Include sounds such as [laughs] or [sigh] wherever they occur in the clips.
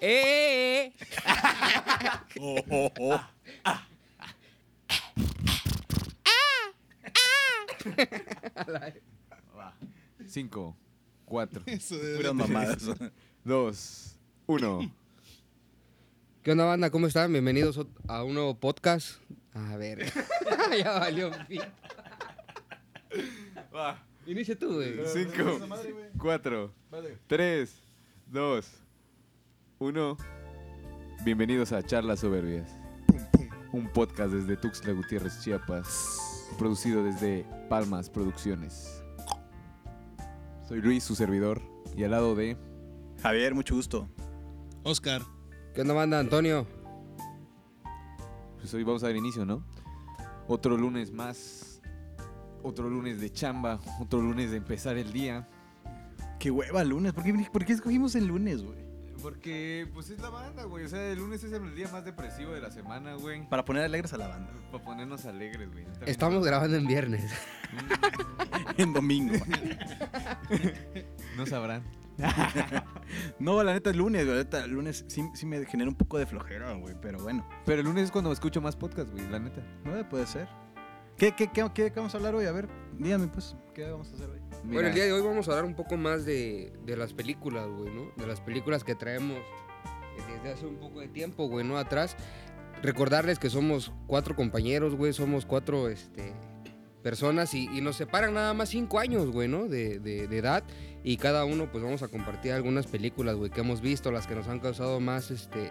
¡Eh! Oh, oh, oh. Va. Cinco, cuatro, [laughs] Eso de- Puras mamadas. dos, uno. ¿Qué onda, banda? ¿Cómo están? Bienvenidos a un nuevo podcast. A ver. [laughs] ya valió. fin. Va. Inicia tú, güey. Cinco, cuatro, tres, dos, uno. Bienvenidos a Charlas Soberbias. Un podcast desde Tuxtla Gutiérrez, Chiapas. Producido desde Palmas Producciones. Soy Luis, su servidor. Y al lado de. Javier, mucho gusto. Oscar. ¿Qué onda, banda? Antonio. Pues hoy vamos a dar inicio, ¿no? Otro lunes más. Otro lunes de chamba. Otro lunes de empezar el día. Qué hueva lunes. ¿Por qué, por qué escogimos el lunes, güey? Porque, pues es la banda, güey. O sea, el lunes es el día más depresivo de la semana, güey. Para poner alegres a la banda. Para ponernos alegres, güey. También- Estamos grabando en viernes. [laughs] en domingo. No sabrán. [laughs] no, la neta, el lunes, güey. La neta, el lunes sí, sí me genera un poco de flojera, güey. Pero bueno, Pero el lunes es cuando escucho más podcast, güey, la neta. no puede ser. ¿Qué, qué, qué, qué vamos a hablar hoy? A ver, dígame, pues, ¿qué vamos a hacer hoy? Bueno, el día de hoy vamos a hablar un poco más de, de las películas, güey, ¿no? De las películas que traemos desde hace un poco de tiempo, güey, ¿no? Atrás. Recordarles que somos cuatro compañeros, güey, somos cuatro, este, personas y, y nos separan nada más cinco años, güey, ¿no? De, de- de edad y cada uno, pues, vamos a compartir algunas películas, güey, que hemos visto, las que nos han causado más, este,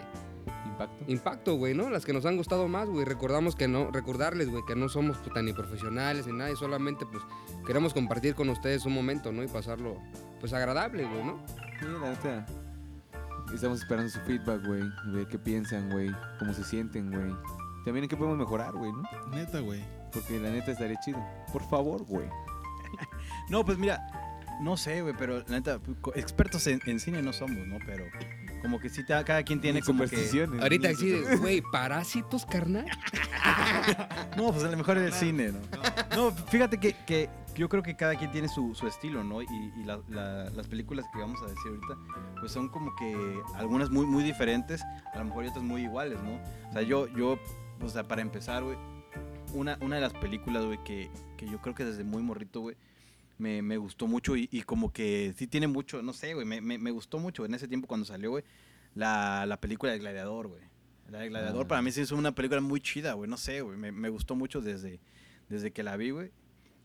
Impacto. impacto, güey, ¿no? Las que nos han gustado más, güey. Recordamos que no, recordarles, güey, que no somos pues, tan ni profesionales ni nada, y solamente, pues, queremos compartir con ustedes un momento, ¿no? Y pasarlo, pues, agradable, güey, ¿no? Sí, la neta. Estamos esperando su feedback, güey. Ver qué piensan, güey. Cómo se sienten, güey. También en qué podemos mejorar, güey, ¿no? Neta, güey. Porque la neta estaría chido. Por favor, güey. [laughs] No, pues mira, no sé, güey, pero la neta, expertos en, en cine no somos, ¿no? Pero como que sí, ta- cada quien tiene como que... Ahorita sí, güey, parásitos, carnal. [laughs] No, pues a lo mejor es el cine, ¿no? No, fíjate que, que yo creo que cada quien tiene su, su estilo, ¿no? Y, y la- la- las películas que vamos a decir ahorita, pues son como que algunas muy, muy diferentes, a lo mejor y otras muy iguales, ¿no? O sea, yo, yo o sea, para empezar, güey, una, una de las películas, güey, que, que yo creo que desde muy morrito, güey, me, me gustó mucho y, y como que sí tiene mucho, no sé, güey, me, me, me gustó mucho en ese tiempo cuando salió, güey, la, la película de Gladiador, güey. La de Gladiador Ah. para mí sí es una película muy chida, güey, no sé, güey, me, me gustó mucho desde, desde que la vi, güey.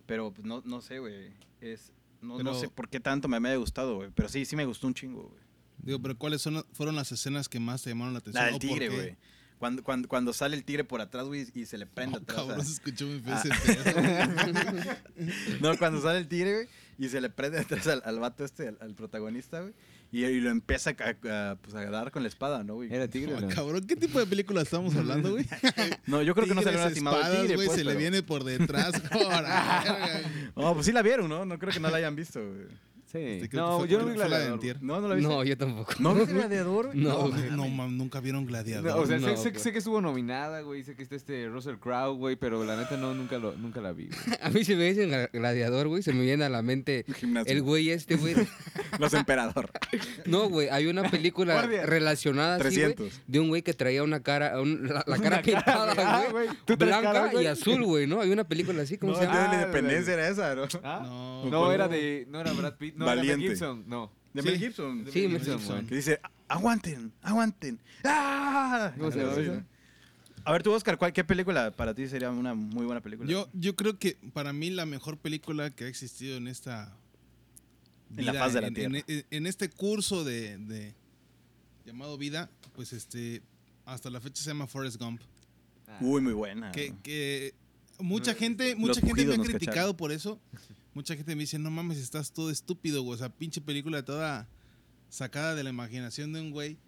Pero pues, no, no sé, güey, es... No, no sé por qué tanto me, me haya gustado, güey. Pero sí, sí me gustó un chingo, güey. Digo, pero ¿cuáles son, fueron las escenas que más te llamaron la atención? La del ¿O por tigre, güey. Cuando, cuando, cuando sale el tigre por atrás, güey, y se le prende Oh, atrás. a- cabrón, se escuchó muy feo Ah. [laughs] No, cuando sale el tigre, güey, y se le prende atrás al, al vato este, al, al protagonista, güey. Y, y lo empieza a, a, pues, a dar con la espada, ¿no, güey? Era tigre, Oh, ¿no? cabrón, ¿qué tipo de película estamos [laughs] hablando, güey? No, yo creo que no salió Tigres, lastimado el espadas, tigre, güey, pues, se le viene por detrás. [laughs] No, pues sí la vieron, ¿no? No creo que no la hayan visto, güey. Sí. Este, No, fue- yo no vi la Gladiador. Antier. No, no la viste. No, yo tampoco. ¿No viste Gladiador? No, No, no, nunca vieron Gladiador. No, o sea, sé- No, sé, sé que estuvo nominada, güey. Sé que está este Russell Crowe, güey. Pero la neta no, nunca, lo, nunca la vi, güey. [laughs] A mí se me dice gra- gladiador, güey, se me viene a la mente [laughs] Gimnasio. el güey este, güey. [laughs] Los Emperador. No, güey, hay una película Guardia. relacionada así, güey, 300. de un güey que traía una cara, un- la, la cara Una pintada, güey. Ah, güey, güey. ¿Tú traes blanca cara, güey? y azul, güey, ¿no? Hay una película así, ¿cómo No, se llama? de la Ah, independencia era esa, ¿no? No, No, no era de. No era Brad Pitt. No, Valiente. Mel Gibson. No. De Sí. Mel Gibson. Sí, Mel Gibson. Que dice, aguanten, aguanten. ¡Ah! A ver, tú, Oscar, ¿cuál- ¿qué película para ti sería una muy buena película? Yo, yo creo que para mí la mejor película que ha existido en esta En la faz de la en, tierra. en- en este curso de, de- llamado vida, pues este hasta la fecha se llama Forrest Gump. Uy, muy buena. Que, que mucha gente, los mucha gente me ha criticado cacharon. por eso. [laughs] Mucha gente me dice, no mames, estás todo estúpido, güey. O sea, pinche película toda sacada de la imaginación de un güey.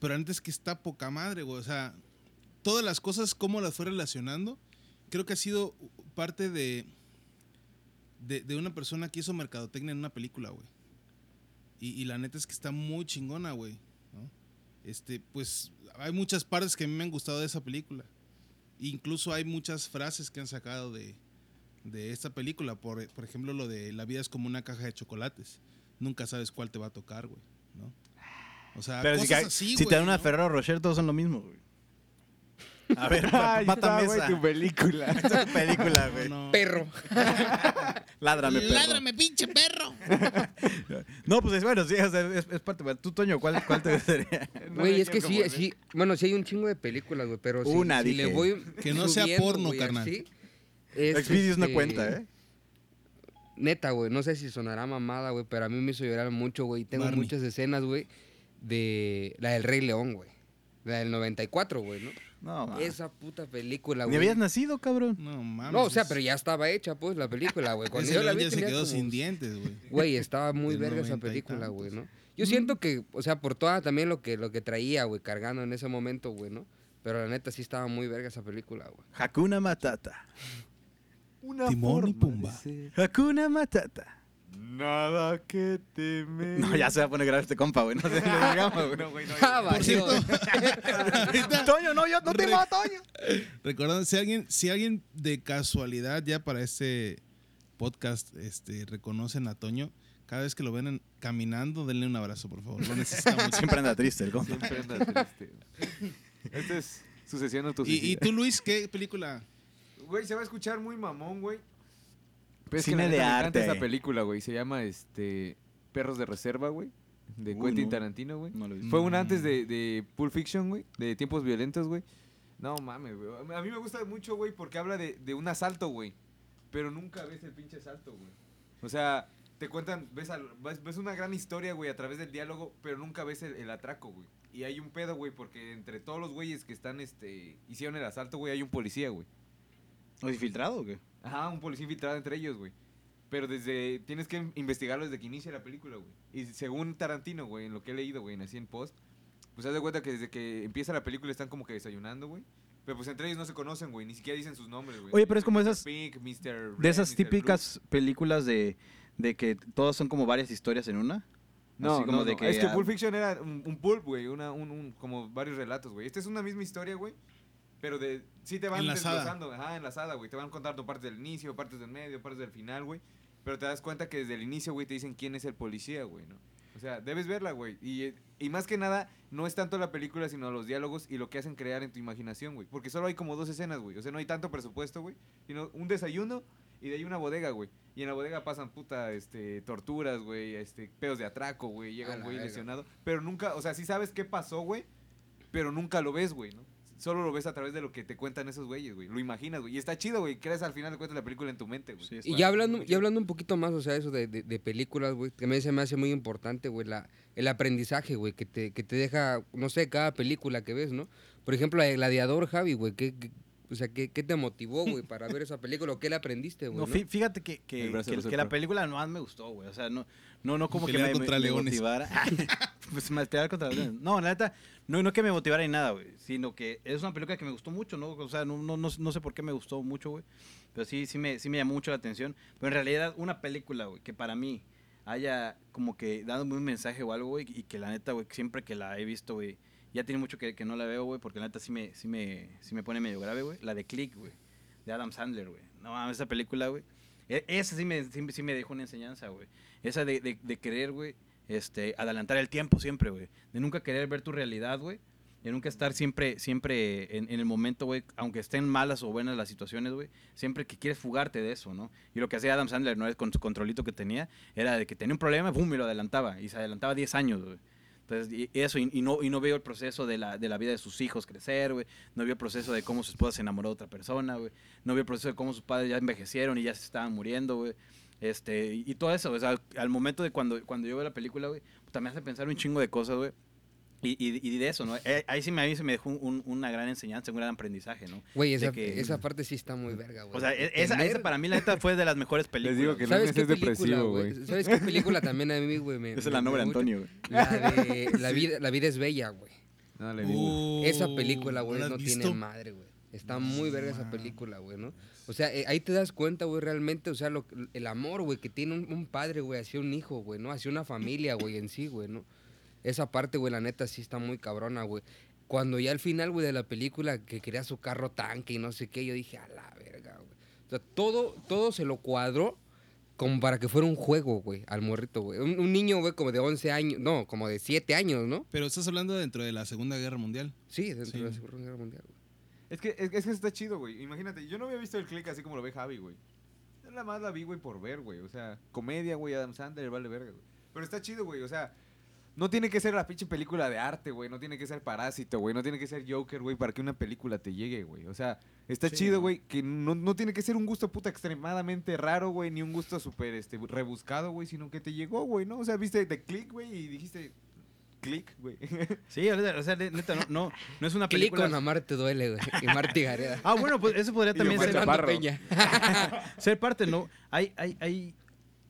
Pero antes que está poca madre, güey. O sea, todas las cosas, cómo las fue relacionando, creo que ha sido parte de, de, una persona que hizo mercadotecnia en una película, güey. Y, la neta es que está muy chingona, güey. Este, pues hay muchas partes que a mí me han gustado de esa película. Incluso hay muchas frases que han sacado de, de esta película. Por, por ejemplo, lo de la vida es como una caja de chocolates. Nunca sabes cuál te va a tocar, güey. ¿no? O sea, Pero si, cosas ca- así, si te dan una ¿no? Ferrero Rocher, todos son lo mismo, güey. A ver, Ahí mátame está, güey, esa. tu película. [laughs] Esa película, güey. No, no. Perro. Ládrame, perro. Ládrame, pinche perro. [laughs] No, pues es bueno, sí, o sea, es, es parte. güey. Tú, Toño, ¿cuál, cuál te gustaría? Güey, es que sí, sí. Bueno, sí hay un chingo de películas, güey, pero si, Una, si dije. le voy. Que no sea subiendo, porno, güey, carnal. así, es, Xvideos no este, cuenta, ¿eh? Neta, güey, no sé si sonará mamada, güey, pero a mí me hizo llorar mucho, güey. Tengo Barney. muchas escenas, güey, de la del Rey León, güey. La del 94, güey, ¿no? No, ma. Esa puta película, güey. habías nacido, cabrón. No mames. No, o sea, pero ya estaba hecha, pues, la película, güey. Cuando Ese yo la vi ya se quedó como- sin dientes, güey. Güey, estaba muy verga esa y película, güey, ¿no? Yo siento que, o sea, por toda también lo que, lo que traía, güey, cargando en ese momento, güey, ¿no? Pero la neta sí estaba muy verga esa película, güey. Hakuna Matata. Una Timón y Pumba. Hakuna Matata. Nada que temer. No, ya se va a poner grave este compa, güey. No se lo digamos, güey. No, güey, no. Ah, Por valió. cierto, ahorita, [laughs] Toño, no, yo no te Re- mato, Toño. [laughs] recordando, si alguien, si alguien de casualidad ya para este podcast este, reconocen a Toño, cada vez que lo ven en- caminando, denle un abrazo, por favor. Lo necesitamos. [laughs] Siempre anda triste el compa. Siempre anda triste. Esta es sucesión ¿Y, autosuicida. ¿Y tú, Luis, qué película? Güey, se va a escuchar muy mamón, güey. Pero es Cine que de arte. esa película, güey. Se llama este Perros de Reserva, güey. De Uy, Quentin no. Tarantino, güey. No. Fue una antes de, de Pulp Fiction, güey. De tiempos violentos, güey. No mames, güey. A mí me gusta mucho, güey, porque habla de, de un asalto, güey. Pero nunca ves el pinche asalto, güey. O sea, te cuentan, ves, al- ves, ves una gran historia, güey, a través del diálogo, pero nunca ves el, el atraco, güey. Y hay un pedo, güey, porque entre todos los güeyes que están, este, hicieron el asalto, güey, hay un policía, güey. ¿O infiltrado o qué? Ajá, un policía infiltrado entre ellos, güey. Pero desde. Tienes que investigarlo desde que inicia la película, güey. Y según Tarantino, güey, en lo que he leído, güey, nací en post. Pues haz de cuenta que desde que empieza la película están como que desayunando, güey. Pero pues entre ellos no se conocen, güey. Ni siquiera dicen sus nombres, güey. Oye, pero es como Mr. esas- Pink, Mr. De esas Mr. típicas películas de, de que todas son como varias historias en una. Blue. No, Así como no, de no. que, es que Pulp Fiction era un, un pulp, güey. Un, un- como varios relatos, güey. Esta es una misma historia, güey. Pero de. Sí te van Enlazada. desglosando. Ajá, enlazada, güey. Te van contando partes del inicio, partes del medio, partes del final, güey. Pero te das cuenta que desde el inicio, güey, te dicen quién es el policía, güey, ¿no? O sea, debes verla, güey. Y, y más que nada, no es tanto la película, sino los diálogos y lo que hacen crear en tu imaginación, güey. Porque solo hay como dos escenas, güey. O sea, no hay tanto presupuesto, güey. Sino un desayuno y de ahí una bodega, güey. Y en la bodega pasan puta, este, torturas, güey, este, pedos de atraco, güey. Llega un güey verga. lesionado. Pero nunca, o sea, sí sabes qué pasó, güey. Pero nunca lo ves, güey, ¿no? Solo lo ves a través de lo que te cuentan esos güeyes, güey. Lo imaginas, güey. Y está chido, güey. Crees al final de cuentas la película en tu mente, güey. Sí, Y ya hablando, ya hablando un poquito más, o sea, eso de, de- de películas, güey, se me hace muy importante, güey, la, el aprendizaje, güey, que te, que te deja, no sé, cada película que ves, ¿no? Por ejemplo, el Gladiador, Javi, güey, ¿qué, qué- o sea, ¿qué, qué te motivó, güey, para ver [laughs] esa película? ¿O qué le aprendiste, güey? No, no? fí- fíjate que, que, la película más me gustó, güey. O sea, no, no, no como que Pelear me, contra me leones. motivara. [laughs] [laughs] pues más pelear contra leones. No, la neta, no, no que me motivara ni nada, güey. Sino que es una película que me gustó mucho, ¿no? O sea, no, no, no, no sé por qué me gustó mucho, güey. Pero sí, sí me, sí me llamó mucho la atención. Pero en realidad, una película, güey, que para mí haya como que dado un mensaje o algo, güey. Y que la neta, güey, siempre que la he visto, güey. Ya tiene mucho que, que no la veo, güey, porque la neta sí me, sí me, sí me pone medio grave, güey. La de Click, güey. De Adam Sandler, güey. No mames, esa película, güey. E- Esa sí me, sí, sí me dejó una enseñanza, güey. Esa de, de, de querer, güey, este, adelantar el tiempo siempre, güey. De nunca querer ver tu realidad, güey. De nunca estar siempre, siempre en, en el momento, güey, aunque estén malas o buenas las situaciones, güey, siempre que quieres fugarte de eso, ¿no? Y lo que hacía Adam Sandler, ¿no? Es con su controlito que tenía, era de que tenía un problema, ¡pum! y lo adelantaba. Y se adelantaba 10 años, güey. Entonces, y eso, y, no, y no veo el proceso de la, de la vida de sus hijos crecer, güey. No vio el proceso de cómo su esposa se enamoró de otra persona, güey. No vio el proceso de cómo sus padres ya envejecieron y ya se estaban muriendo, güey. Este, y, todo eso, al momento de cuando, cuando yo veo la película, güey, pues también hace pensar un chingo de cosas, güey. Y, y, y de eso, ¿no? Eh, ahí sí me, a mí se me dejó un- una gran enseñanza, un gran aprendizaje, ¿no? Güey, esa, que- esa parte sí está muy verga, güey. O sea, e- esa, esa para mí, la neta, fue de las mejores [laughs] películas. digo que no- ¿Sabes qué es película, depresivo, güey? ¿Sabes qué película también a mí, güey? me- Esa es me- la me nombre de gusta? Antonio, güey. La de [laughs] la vida, la vida es bella, güey. No, le. Uh, Esa película, güey, ¿la has no tiene madre, güey. Está muy verga esa película, güey, ¿no? O sea, eh, ahí te das cuenta, güey, realmente, o sea, lo, el amor, güey, que tiene un, un padre, güey, hacia un hijo, güey, ¿no? Hacia una familia, güey, en sí, güey, ¿no? Esa parte, güey, la neta sí está muy cabrona, güey. Cuando ya al final, güey, de la película, que quería su carro tanque y no sé qué, yo dije, a la verga, güey. O sea, todo, todo se lo cuadró como para que fuera un juego, güey, al morrito, güey. Un, un niño, güey, como de 11 años, no, como de 7 años, ¿no? Pero estás hablando dentro de la Segunda Guerra Mundial. Sí, dentro Sí. de la Segunda Guerra Mundial, güey. Es que, es, es que está chido, güey. Imagínate, yo no había visto el click así como lo ve Javi, güey. Yo nada más la vi, güey, por ver, güey. O sea, comedia, güey, Adam Sandler, vale verga, güey. Pero está chido, güey. O sea, no tiene que ser la pinche película de arte, güey. No tiene que ser Parásito, güey. No tiene que ser Joker, güey, para que una película te llegue, güey. O sea, está Sí, chido, güey, que no, no tiene que ser un gusto puta extremadamente raro, güey, ni un gusto súper este, rebuscado, güey, sino que te llegó, güey, ¿no? O sea, viste de click, güey, y dijiste click, güey. [laughs] Sí, ahorita, o sea, neta, no, no, no es una película. con Amar te duele, güey. Y Marty Gareda. Ah, bueno, pues eso podría también ser. Peña. [laughs] ser parte, ¿no? Hay, hay, hay,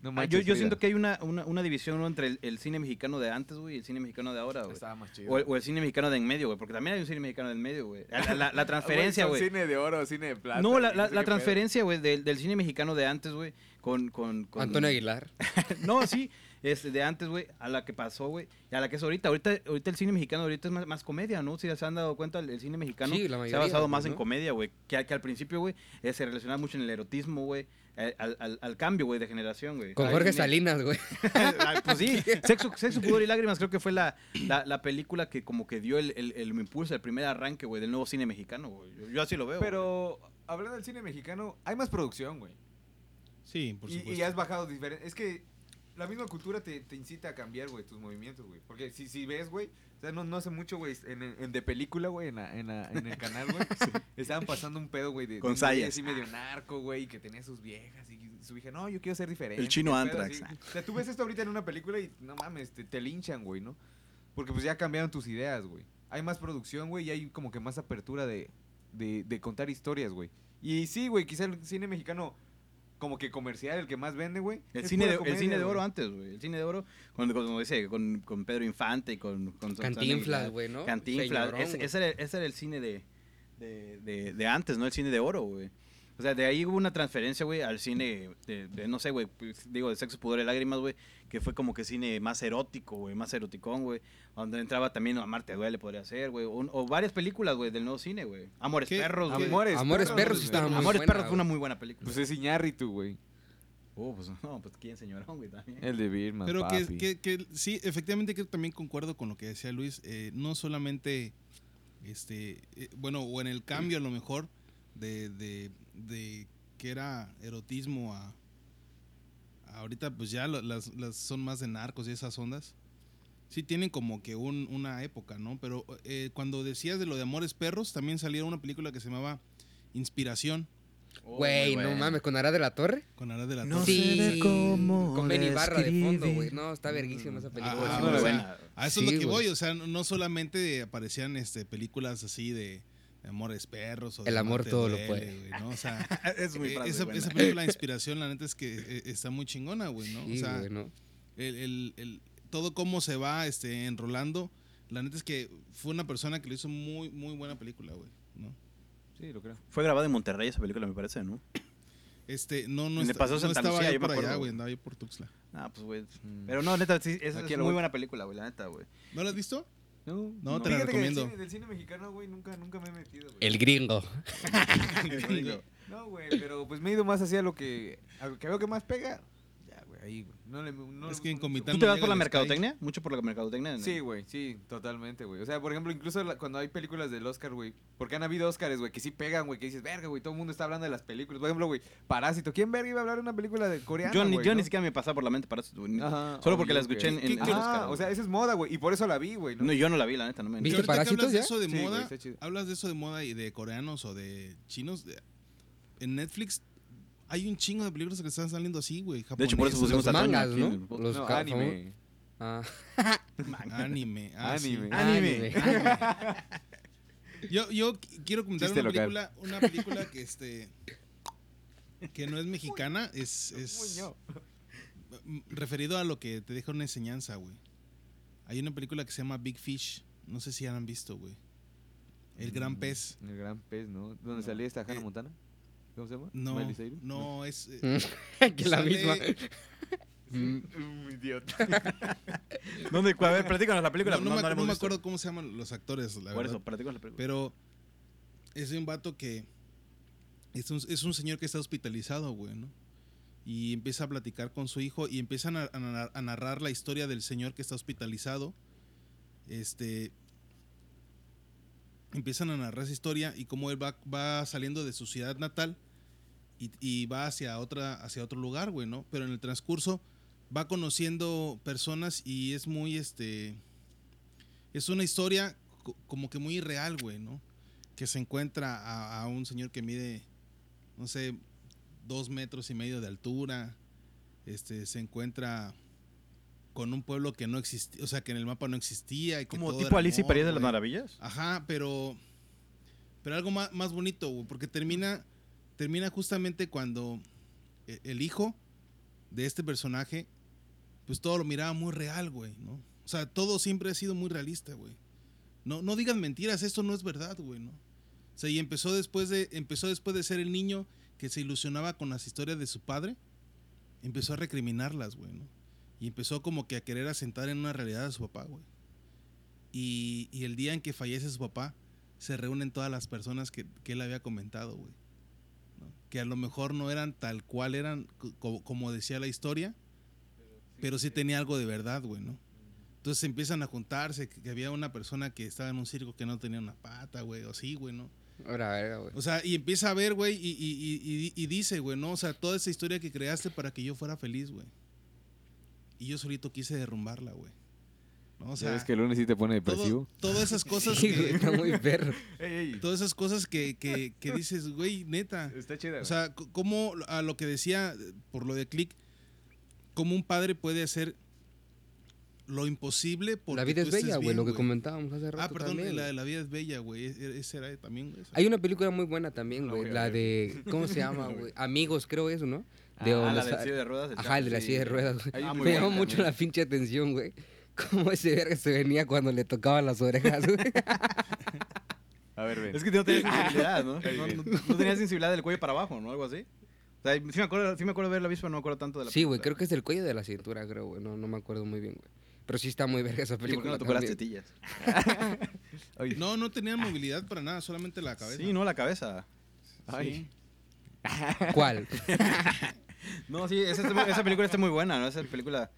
No Ah, manches, yo, yo siento que hay una, una, una división ¿no? entre el, el cine mexicano de antes, güey, y el cine mexicano de ahora, güey. Estaba más chido. O el, o el cine mexicano de en medio, güey, porque también hay un cine mexicano de en medio, güey. La, la- la [laughs] Ah, transferencia, güey. Cine de oro, cine de plata. No, la, la, sé transferencia, güey, del, del cine mexicano de antes, güey, con, con, con... Antonio Aguilar. [laughs] No, sí, este, de antes, güey, a la que pasó, güey, y a la que es ahorita. Ahorita, ahorita el cine mexicano ahorita es más, más comedia, ¿no? Si se han dado cuenta, el, el cine mexicano Sí, la se ha basado más en comedia, güey. Que, que al principio, güey, eh, se relacionaba mucho en el erotismo, güey, al, al, al cambio, güey, de generación, güey. Con Jorge Salinas, güey. [laughs] Ah, pues sí, [laughs] Sexo, Sexo, Pudor y Lágrimas creo que fue la, la, la película que como que dio el, el, el impulso, el primer arranque, güey, del nuevo cine mexicano, güey. Yo, yo así lo veo. Pero hablando del cine mexicano, hay más producción, güey. Sí, por Y, supuesto. y has bajado diferente. Es que la misma cultura te, te incita a cambiar, güey, tus movimientos, güey. Porque si, si ves, güey, o sea, no, no hace mucho, güey, en, en- de película, güey, en, la- en, la- en el canal, güey, [laughs] estaban pasando un pedo, güey, de, Con sayas. así medio narco, güey, que tenía sus viejas y su hija, no, yo quiero ser diferente. El chino Anthrax. así. O sea, tú ves esto ahorita en una película y no mames, te, te linchan, güey, ¿no? Porque pues ya cambiaron tus ideas, güey. Hay más producción, güey, y hay como que más apertura de, de, de contar historias, güey. Y sí, güey, quizá el cine mexicano como que comercial, el que más vende, güey. El cine, de, el cine de oro güey. antes, güey. El cine de oro, con, con- como dice, con, con Pedro Infante y con... con Cantinflas, güey, ¿no? Cantinflas. Señorón, ese era, ese era el cine de, de, de, de antes, ¿no? El cine de oro, güey. O sea, de ahí hubo una transferencia, güey, al cine de, de, no sé, güey, pues, digo, de sexo, pudor y lágrimas, güey, que fue como que cine más erótico, güey, más eroticón, güey, donde entraba también Amarte Duele, podría ser, güey, o, o varias películas, güey, del nuevo cine, güey. Amores ¿Qué? Perros, güey. Amores, Amores Perros güey. estaba muy Amores buena, Perros fue una muy buena película. Pues es Iñárritu, güey. Oh, pues no, pues quién señorón, güey, también. El de Birman, Pero que, papi. que, que sí, efectivamente que también concuerdo con lo que decía Luis. eh, no solamente, este, eh, bueno, o en el cambio a lo mejor de, de, de que era erotismo a, a ahorita pues ya lo- las, las son más de narcos y esas ondas. Sí tienen como que un- una época, ¿no? Pero eh, cuando decías de lo de Amores Perros, también salió una película que se llamaba Inspiración Oh, Güey, no mames, con Ara de la Torre. con Ara de la No Torre. sé de cómo con Benny Barra de fondo, güey. No, está verguísima esa película. Ah, Sí, no buena. A eso Sí, es lo que voy, o sea, no, no solamente aparecían este, películas así de amores perros o El amor todo lo puede. güey, ¿no? O sea, [laughs] es muy eh, frase esa, película de [laughs] inspiración, la neta es que eh, está muy chingona, güey, ¿no? Sí, o sea, ¿no? el, el- el- todo cómo se va este, enrolando, la neta es que fue una persona que le hizo muy, muy buena película, güey, ¿no? Sí, lo creo. Fue grabada en Monterrey esa película, me parece, ¿no? Este, no, no, esta- Paseo no Santa estaba Lucía, yo me por allá, güey, andaba yo por Tuxtla. Ah, pues, güey. Pero no, neta, sí, es, es lo muy buena película, güey, la neta, güey. ¿No la has visto? No, No, te la Fíjate que recomiendo. Del cine, del cine mexicano, güey, nunca, nunca me he metido, güey. [laughs] El gringo. No, güey, pero pues me he ido más hacia lo que, a lo que veo que más pega. Ahí, güey. No le, no le Es que en. Comitán ¿Tú te vas por la mercadotecnia? Mucho por la mercadotecnia. Sí, güey, sí, totalmente, güey. O sea, por ejemplo, incluso la- cuando hay películas del Oscar, güey, porque han habido Oscars, güey, que sí pegan, güey, que dices, verga, güey, todo el mundo está hablando de las películas. Por ejemplo, güey, Parásito. ¿Quién verga iba a hablar de una película de coreana, Yo, ni, yo no? ni siquiera me pasaba por la mente para eso, güey. Solo porque la escuché en, en, en ¿Qué- el Ajá, Oscar, o sea, esa es moda, güey, y por eso la vi, güey, ¿no? No, yo no la vi, la neta, no me ¿Viste Parásitos hablas de eso de moda, hablas de eso de moda y de coreanos o de chinos. de- en Netflix hay un chingo de películas que están saliendo así, güey. De hecho, por eso pusimos a Los Toño mangas, ¿no? Los No, anime. Ah, Anime. ah, sí. Anime. Anime. Yo, yo qu- quiero comentar Chiste una local. película, una película que este que no es mexicana, es, es referido a lo que te deja una enseñanza, güey. Hay una película que se llama Big Fish, no sé si han visto, güey. El gran Mm, pez. El gran pez, ¿no? ¿Dónde No. salía esta Hannah Eh, Montana? ¿Cómo se llama? No, Miley Cyrus. no es eh, [laughs] que la Sale- misma. Mm, [laughs] Un idiota. [laughs] ¿Dónde? A ver, platícanos la no, película. no me, no me acuerdo cómo se llaman los actores, la Por verdad. eso, platícanos la película. Pero es un vato que es un, es un señor que está hospitalizado, güey, ¿no? y empieza a platicar con su hijo y empiezan a, a- a narrar la historia del señor que está hospitalizado. Este. Empiezan a narrar esa historia y cómo él va, saliendo de su ciudad natal y, va hacia, otra, hacia otro lugar, güey, ¿no? Pero en el transcurso va conociendo personas y es muy, este. Es una historia co- como que muy irreal, güey, ¿no? Que se encuentra a, a un señor que mide, no sé, dos metros y medio de altura. Este, se encuentra con un pueblo que no existía, o sea, que en el mapa no existía. Y que Como todo tipo Alicia y País de las. Maravillas. Ajá, pero. Pero algo más, más bonito, güey, porque termina. Termina justamente cuando e- el hijo de este personaje. Pues todo lo miraba muy real, güey, ¿no? O sea, todo siempre ha sido muy realista, güey. No, no digan mentiras, esto no es verdad, güey, ¿no? O sea, y empezó después de. Empezó después de ser el niño que se ilusionaba con las historias de su padre. Empezó a recriminarlas, güey, ¿no? Y empezó como que a querer asentar en una realidad a su papá, güey. Y, y el día en que fallece su papá, se reúnen todas las personas que, que él había comentado, güey. ¿no? Que a lo mejor no eran tal cual eran, co- como, como decía la historia, pero sí tenía algo de verdad, güey, ¿no? Entonces empiezan a juntarse, que, había una persona que estaba en un circo que no tenía una pata, güey, o así, güey, ¿no? Ahora, güey. O sea, y empieza a ver, güey, y, y- y- y- y dice, güey, ¿no? O sea, toda esa historia que creaste para que yo fuera feliz, güey. Y yo solito quise derrumbarla, güey. ¿No? O sea, ¿Sabes que el lunes sí te pone todo- depresivo? todas esas cosas Sí, güey, que, está muy perro. [laughs] todas esas cosas que, que, que dices, güey, neta. Está chida. O sea, como a lo que decía por lo de Click, cómo un padre puede hacer lo imposible porque La vida tú es bella, güey, lo que comentábamos hace rato Ah, perdón, también, la de la vida es bella, güey. e- e- Ese era también, güey. esa. Hay una película muy buena también, güey. la de. ¿Cómo se llama, güey? [laughs] Amigos, creo eso, ¿no? Ah, De donde la del silla de ruedas. el Ajá, el de la silla de sí. ruedas. Ah, Me llamó mucho también. la pinche atención, güey. [laughs] Cómo ese verga se venía cuando le tocaban las orejas, güey. [laughs] A ver, ven. Es que no tenía [laughs] sensibilidad, ¿no? No, no- no tenía sensibilidad del cuello para abajo, ¿no? Algo así. O sea, sí me acuerdo, sí me acuerdo de verla visto, pero no me acuerdo tanto de la Sí, güey, creo que es del cuello de la cintura, creo, güey. No, no me acuerdo muy bien, güey. Pero sí está muy verga esa Sí, ¿por qué película. no tocó las tetillas? No, no tenían movilidad para nada, solamente la cabeza. Sí, no la cabeza. Ay. ¿Cuál? No, sí, esa, esa película está muy buena, ¿no? Esa película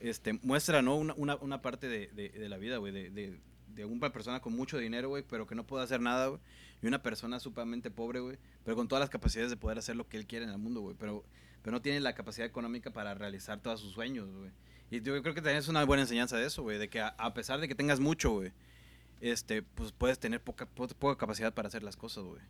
este, muestra, ¿no? Una, una, una parte de, de, la vida, güey, de, de, de una persona con mucho dinero, güey, pero que no puede hacer nada, güey. Y una persona sumamente pobre, güey, pero con todas las capacidades de poder hacer lo que él quiere en el mundo, güey. Pero, pero no tiene la capacidad económica para realizar todos sus sueños, güey. Y yo creo que también es una buena enseñanza de eso, güey, de que a, a pesar de que tengas mucho, güey, este, pues puedes tener poca, po- poca capacidad para hacer las cosas, güey.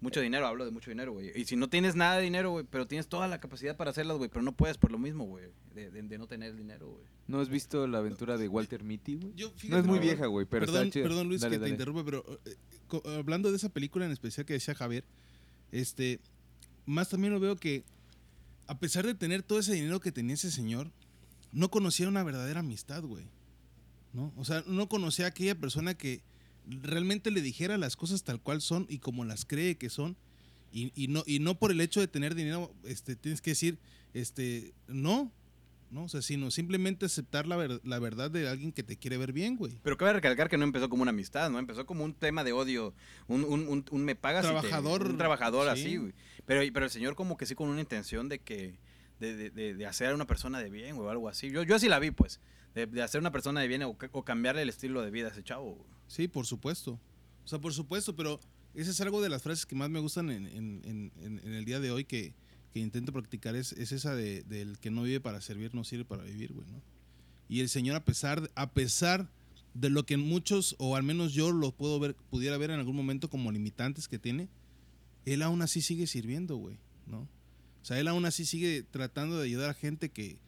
Mucho dinero, hablo de mucho dinero, güey. Y si no tienes nada de dinero, güey, pero tienes toda la capacidad para hacerlas, güey, pero no puedes por lo mismo, güey, de, de- de no tener dinero, güey. ¿No has visto la aventura de Walter Mitty, güey? No es muy vieja, güey, pero perdón, está chida. perdón, Luis, Dale, que dale. te interrumpe, pero eh, hablando de esa película en especial que decía Javier, este, más también lo veo que a pesar de tener todo ese dinero que tenía ese señor, no conocía una verdadera amistad, güey. ¿No? O sea, no conocía a aquella persona que realmente le dijera las cosas tal cual son y como las cree que son. Y, y no, y no por el hecho de tener dinero, este, tienes que decir, este, no, ¿no? O sea, sino simplemente aceptar la, ver- la verdad de alguien que te quiere ver bien, güey. Pero cabe recalcar que no empezó como una amistad, ¿no? Empezó como un tema de odio, un, un, un, un me pagas te- Trabajador, un trabajador sí. así, güey. Pero, pero el señor como que sí con una intención de que, de, de, de, de hacer a una persona de bien, güey, o algo así. Yo, yo así la vi, pues, de, hacer una persona de bien o, ca- o cambiarle el estilo de vida a ese chavo. Sí, por supuesto. O sea, por supuesto, pero esa es algo de las frases que más me gustan en- en el día de hoy que, que intento practicar, es, es esa de, del que no vive para servir, no sirve para vivir, güey, ¿no? Y el Señor, a pesar, a pesar de lo que muchos, o al menos yo lo puedo ver, pudiera ver en algún momento como limitantes que tiene, Él aún así sigue sirviendo, güey, ¿no? O sea, Él aún así sigue tratando de ayudar a gente que,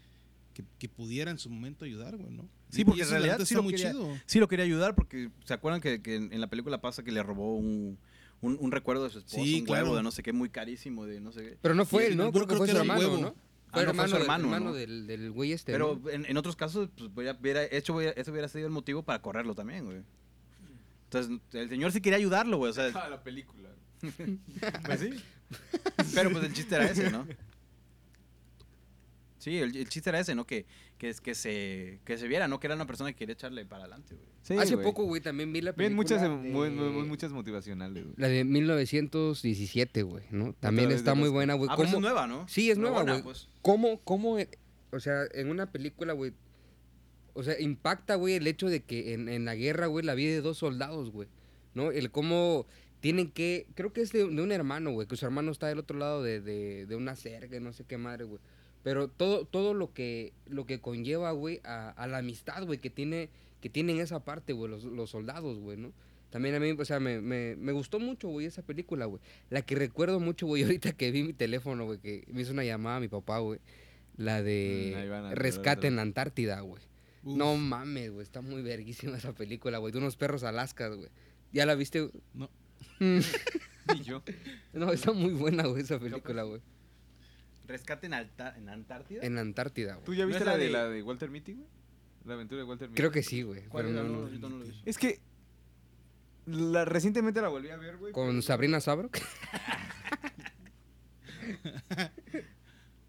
que, que pudiera en su momento ayudar, güey, ¿no? Sí, porque en realidad sí lo muy quería- chido. Sí lo quería ayudar porque, ¿se acuerdan que, que en la película pasa que le robó un, un, un recuerdo de su esposa, Sí, un claro. huevo de no sé qué, muy carísimo, de no sé qué? Pero no fue él, ¿no? el Creo que creo fue que su hermano, huevo. ¿no? Ah, Fue no, fue hermano, su del- hermano, hermano ¿no? del, del güey este, Pero ¿no? en, en otros casos, pues hubiera, hubiera hecho, hubiera- eso hubiera sido el motivo para correrlo también, güey. Entonces, el señor sí quería ayudarlo, güey. O sea, Ah, la película. [laughs] pues sí. Pero pues el chiste era ese, ¿no? Sí, el, el chiste era ese, ¿no? Que, que, es, que, se, que se viera, ¿no? Que era una persona que quería echarle para adelante, güey. Sí, Hace güey. poco, güey, también vi la Bien, película muchas, em- de- muy- muy- muchas motivacionales, güey. La de 1917, güey, ¿no? También está muy los- buena, güey. Ah, pero ¿Cómo- es nueva, ¿no? Sí, es nueva, güey. pues. ¿Cómo, cómo, o sea, en una película, güey, o sea, impacta, güey, el hecho de que en, en la guerra, güey, la vida de dos soldados, güey, ¿no? El cómo tienen que, creo que es de, de un hermano, güey, que su hermano está del otro lado de, de, de una cerca, no sé qué madre, güey. Pero todo, todo lo que, lo que conlleva, güey, a, a la amistad, güey, que tiene, que tienen esa parte, güey, los, los soldados, güey, ¿no? También a mí, o sea, me, me, me gustó mucho, güey, esa película, güey. La que recuerdo mucho, güey, [laughs] ahorita que vi mi teléfono, güey, que me hizo una llamada a mi papá, güey. La Mm, de a- Rescate en la Antártida, güey. No mames, güey, está muy verguísima esa película, güey. De unos perros alaskas, güey. ¿Ya la viste? No. Mm, [laughs] Y yo. [laughs] no, está muy buena, güey, esa película, güey. Rescate en, Alta- en Antártida. En la Antártida, ¿Tú güey. ya ¿No viste es la la de, de- la de Walter Mitty, güey? La aventura de Walter Mitty. Creo que sí, güey. ¿Cuál Pero no, No, no. yo no lo he visto. Es que la, recientemente la volví a ver, güey. Con pero- Sabrina Sabrok.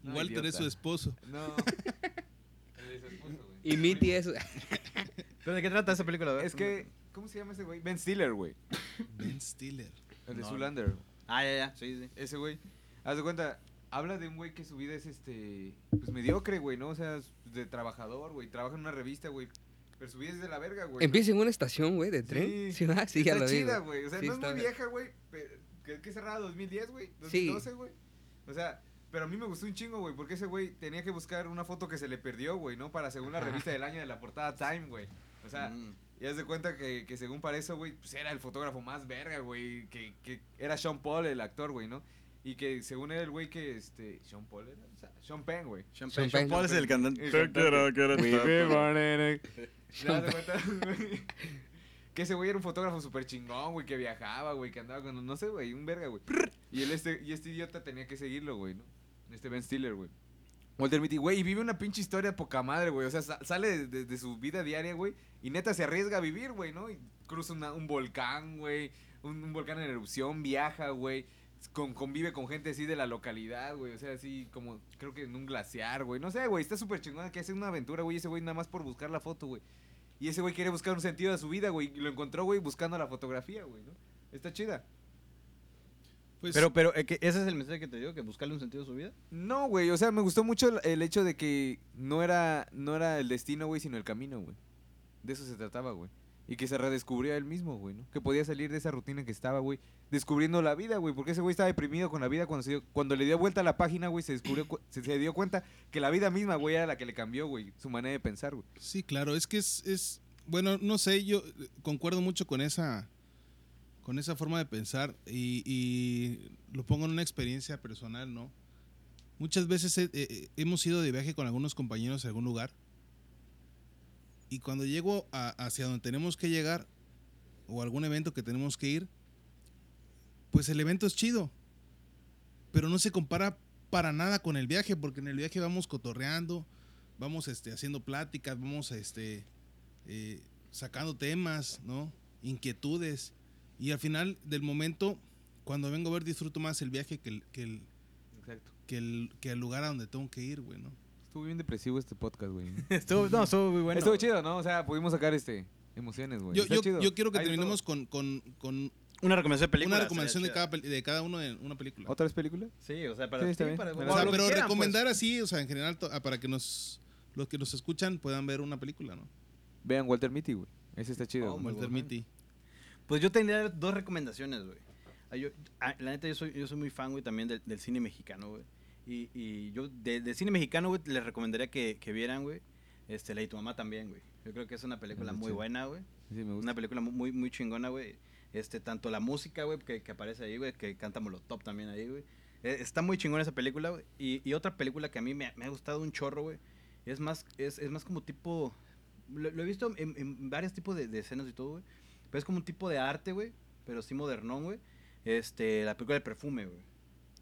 No, [laughs] [laughs] Walter es su esposo. No. [laughs] El de su esposo, güey. Y Mitty es... ¿Pero de qué trata esa película? Ver. Es que, ¿cómo se llama ese güey? Ben Stiller, güey. Ben Stiller. El de No. Zoolander. Ah, ya, ya. Sí, sí. Ese güey. Haz de cuenta, habla de un güey que su vida es este. Pues mediocre, güey, ¿no? O sea, de trabajador, güey. Trabaja en una revista, güey. Pero su vida es de la verga, güey. Empieza en una estación, güey, de tren. Sí. Sí, ah, sí ya está lo chida, güey. O sea, Sí, no es muy vieja, güey. pero- Que, cerrada 2010, güey. Sí. 2012, güey. O sea, pero a mí me gustó un chingo, güey. Porque ese güey tenía que buscar una foto que se le perdió, güey, ¿no? Para según la revista del año de la portada Time, güey. O sea, Mm. y haz de cuenta que, que según para eso, güey, pues era el fotógrafo más verga, güey. Que, que era Sean Paul, el actor, güey, ¿no? Y que según era el güey que, este, Sean Paul era, o sea, Sean Penn, güey. Sean Penn. Paul es el cantante. [laughs] Que ese güey era un fotógrafo súper chingón, güey, que viajaba, güey, que andaba con, no sé, güey, un verga, güey. Y, él este, y este idiota tenía que seguirlo, güey, ¿no? Este Ben Stiller, güey. Walter Mitty, güey, y vive una pinche historia poca madre, güey. O sea, sa- sale de, de- de su vida diaria, güey, y neta se arriesga a vivir, güey, ¿no? Y cruza una- un volcán, güey, un, un volcán en erupción, viaja, güey. Con, convive con gente así de la localidad, güey. O sea, así como, creo que en un glaciar, güey. No sé, güey, está súper chingón que hace una aventura, güey. Ese güey nada más por buscar la foto, güey. Y ese güey quiere buscar un sentido a su vida, güey. Y lo encontró, güey, buscando la fotografía, güey, ¿no? Está chida. Pues, Pero, pero, eh, que ese es el mensaje que te digo, que buscarle un sentido a su vida. No, güey, o sea, me gustó mucho el, el hecho de que no era, no era el destino, güey, sino el camino, güey. De eso se trataba, güey. Y que se redescubrió a él mismo, güey, ¿no? Que podía salir de esa rutina que estaba, güey. Descubriendo la vida, güey. Porque ese güey estaba deprimido con la vida cuando, se dio- cuando le dio vuelta a la página, güey, se, descubrió, cu- se, se dio cuenta que la vida misma, güey, era la que le cambió, güey. Su manera de pensar, güey. Sí, claro, es que es, es, bueno, no sé, yo concuerdo mucho con esa, con esa forma de pensar y, y lo pongo en una experiencia personal, ¿no? Muchas veces he- he- hemos ido de viaje con algunos compañeros a algún lugar y cuando llego a- hacia donde tenemos que llegar o algún evento que tenemos que ir, pues el evento es chido, pero no se compara para nada con el viaje, porque en el viaje vamos cotorreando, vamos este, haciendo pláticas, vamos este, eh, sacando temas, ¿no? Inquietudes. Y al final del momento, cuando vengo a ver, disfruto más el viaje que el, que el, que el, que el lugar a donde tengo que ir, güey, ¿no? Estuvo bien depresivo este podcast, güey. [laughs] Estuvo, no, estuvo muy bueno. Estuvo chido, ¿no? O sea, pudimos sacar, este, emociones, güey. Yo, quiero que de terminemos con, con, con Una recomendación de película. una recomendación de cada, de cada uno en una película. ¿Otra vez película? Sí, o sea, para, Sí, está sí, bien. para- O O para sea, que pero quieran, pues. recomendar así, o sea, en general, to- ah, para que nos los que nos escuchan puedan ver una película, ¿no? Vean Walter Mitty, güey. Ese está chido. Oh, Walter. Mitty. Pues yo tendría dos recomendaciones, güey. Ah, yo- ah, la neta, yo soy, yo soy muy fan, güey, también del, del cine mexicano, güey. Y, y yo, de, de cine mexicano, güey, les recomendaría que, que vieran, güey, este, La y tu mamá también, güey. Yo creo que es una película Ah, muy buena, güey. Sí, me gusta. Una película mu- muy, muy chingona, güey. Este, tanto la música, güey, que, que aparece ahí, güey, que canta Molotov también ahí, güey. Eh, está muy chingona esa película, güey. Y, y otra película que a mí me, me ha gustado un chorro, güey. Es más, es, es más como tipo... Lo, lo he visto en, en varios tipos de, de escenas y todo, güey. Pero es como un tipo de arte, güey. Pero sí modernón, güey. Este, la película de perfume, güey.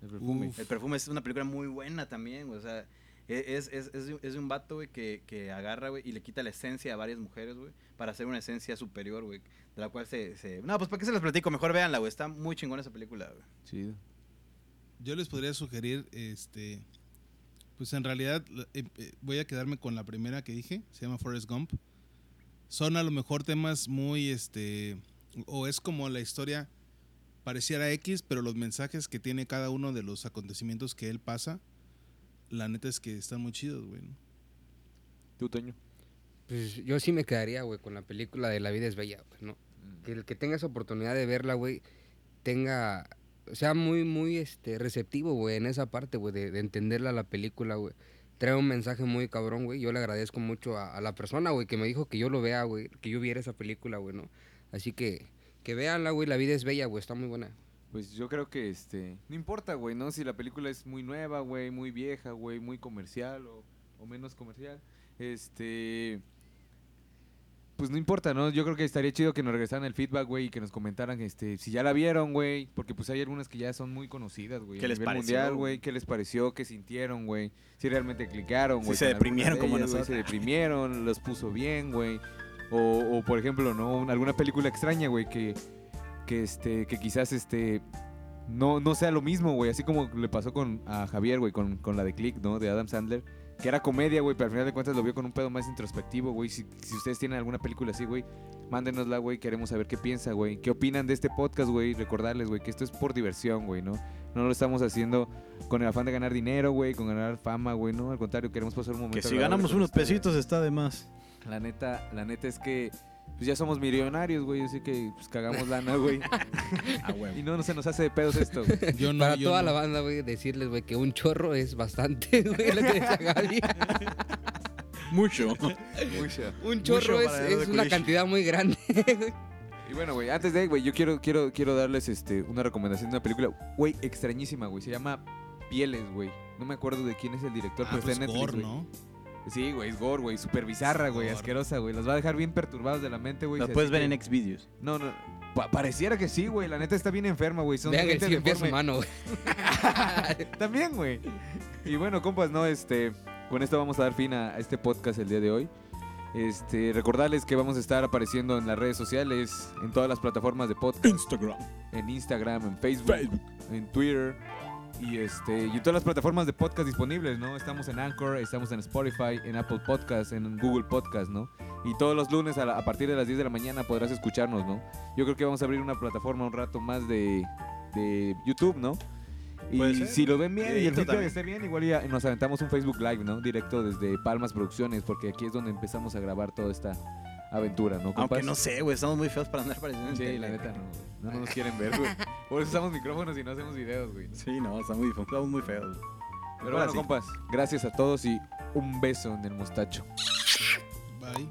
El perfume. Uf. El perfume es una película muy buena también, güey. O sea, e- es, es, es, de- es de un vato, güey, que, que agarra, güey, y le quita la esencia a varias mujeres, güey, para hacer una esencia superior, güey, de la cual se, se... No, pues, ¿para qué se las platico? Mejor véanla, güey. Está muy chingona esa película, güey. Chido. Yo les podría sugerir este Pues en realidad eh, eh, voy a quedarme con la primera que dije, se llama Forrest Gump. Son a lo mejor temas muy, este, o es como la historia pareciera X, pero los mensajes que tiene cada uno de los acontecimientos que él pasa, la neta es que están muy chidos, güey. ¿no? ¿Tú, Toño? Pues yo sí me quedaría, güey, con la película de La vida es bella, güey, ¿no? Que el que tenga esa oportunidad de verla, güey, tenga, sea muy, muy, este, receptivo, güey, en esa parte, güey, de, de entenderla la película, güey. Trae un mensaje muy cabrón, güey. Yo le agradezco mucho a, a la persona, güey, que me dijo que yo lo vea, güey, que yo viera esa película, güey, ¿no? Así que, que véanla, güey, La vida es bella, güey, está muy buena. Pues yo creo que este. No importa, güey, ¿no? Si la película es muy nueva, güey, muy vieja, güey, muy comercial o, o menos comercial. Este. Pues no importa, ¿no? Yo creo que estaría chido que nos regresaran el feedback, güey, y que nos comentaran este, si ya la vieron, güey. Porque pues hay algunas que ya son muy conocidas, güey. ¿Qué a les nivel pareció, mundial, güey? ¿Qué les pareció? ¿Qué sintieron, güey? Si realmente clicaron, Si güey. se con alguna deprimieron de como ellas, güey, nosotros. Se deprimieron, los puso bien, güey. O, o, por ejemplo, ¿no? Un- Alguna película extraña, güey, que, que, este, que quizás este, no, no sea lo mismo, güey. Así como le pasó con a Javier, güey, con, con la de Click, ¿no? De Adam Sandler. Que era comedia, güey, pero al final de cuentas lo vio con un pedo más introspectivo, güey. Si, si ustedes tienen alguna película así, güey, mándenosla, güey. Queremos saber qué piensa, güey. ¿Qué opinan de este podcast, güey? Recordarles, güey, que esto es por diversión, güey, ¿no? No lo estamos haciendo con el afán de ganar dinero, güey, con ganar fama, güey, ¿no? Al contrario, queremos pasar un momento Que si ganamos unos ustedes. pesitos está de más. La neta, la neta es que pues ya somos millonarios, güey, así que pues cagamos lana, güey. [laughs] Y no, no se nos hace de pedos esto. güey. [laughs] Yo no, Para yo toda no. la banda, güey, decirles, güey, que un chorro es bastante, [laughs] güey, lo que decía Gaby. Mucho. Mucha. Un chorro es, una cantidad muy grande. Y bueno, güey, antes de, güey, yo quiero, quiero, quiero darles este, una recomendación de una película, güey, extrañísima, güey. Se llama Pieles, güey. No me acuerdo de quién es el director, Ah, pero pues está en Netflix, gore, güey. Sí, güey, es gore, güey, súper bizarra, güey, asquerosa, güey. Los va a dejar bien perturbados de la mente, güey. Lo así puedes ver que- en Xvideos. No, no, pa- pareciera que sí, güey. La neta está bien enferma, güey. Son Vean el gente deforme. humano, güey. [laughs] También, güey. Y bueno, compas, no, este, con esto vamos a dar fin a, a este podcast el día de hoy. Este, recordarles que vamos a estar apareciendo en las redes sociales, en todas las plataformas de podcast, Instagram. en Instagram, en Facebook, en Twitter y este, y en todas las plataformas de podcast disponibles, ¿no? Estamos en Anchor, estamos en Spotify, en Apple Podcast, en Google Podcast, ¿no? Y todos los lunes a, la- a partir de las 10 de la mañana podrás escucharnos, ¿no? Yo creo que vamos a abrir una plataforma un rato más de, de YouTube, ¿no? Y si lo ven bien y el feedback esté bien, igual ya nos aventamos un Facebook Live, ¿no? Directo desde Palmas Producciones, porque aquí es donde empezamos a grabar toda esta aventura, ¿no? Aunque no sé, güey, estamos muy feos para andar apareciendo en Sí, tele. la neta no, güey. No nos quieren ver, güey. Por eso usamos micrófonos y no hacemos videos, güey. Sí, no, estamos muy, estamos muy feos. güey. Pero bueno, sí. compas, gracias a todos y un beso en el mostacho. Bye.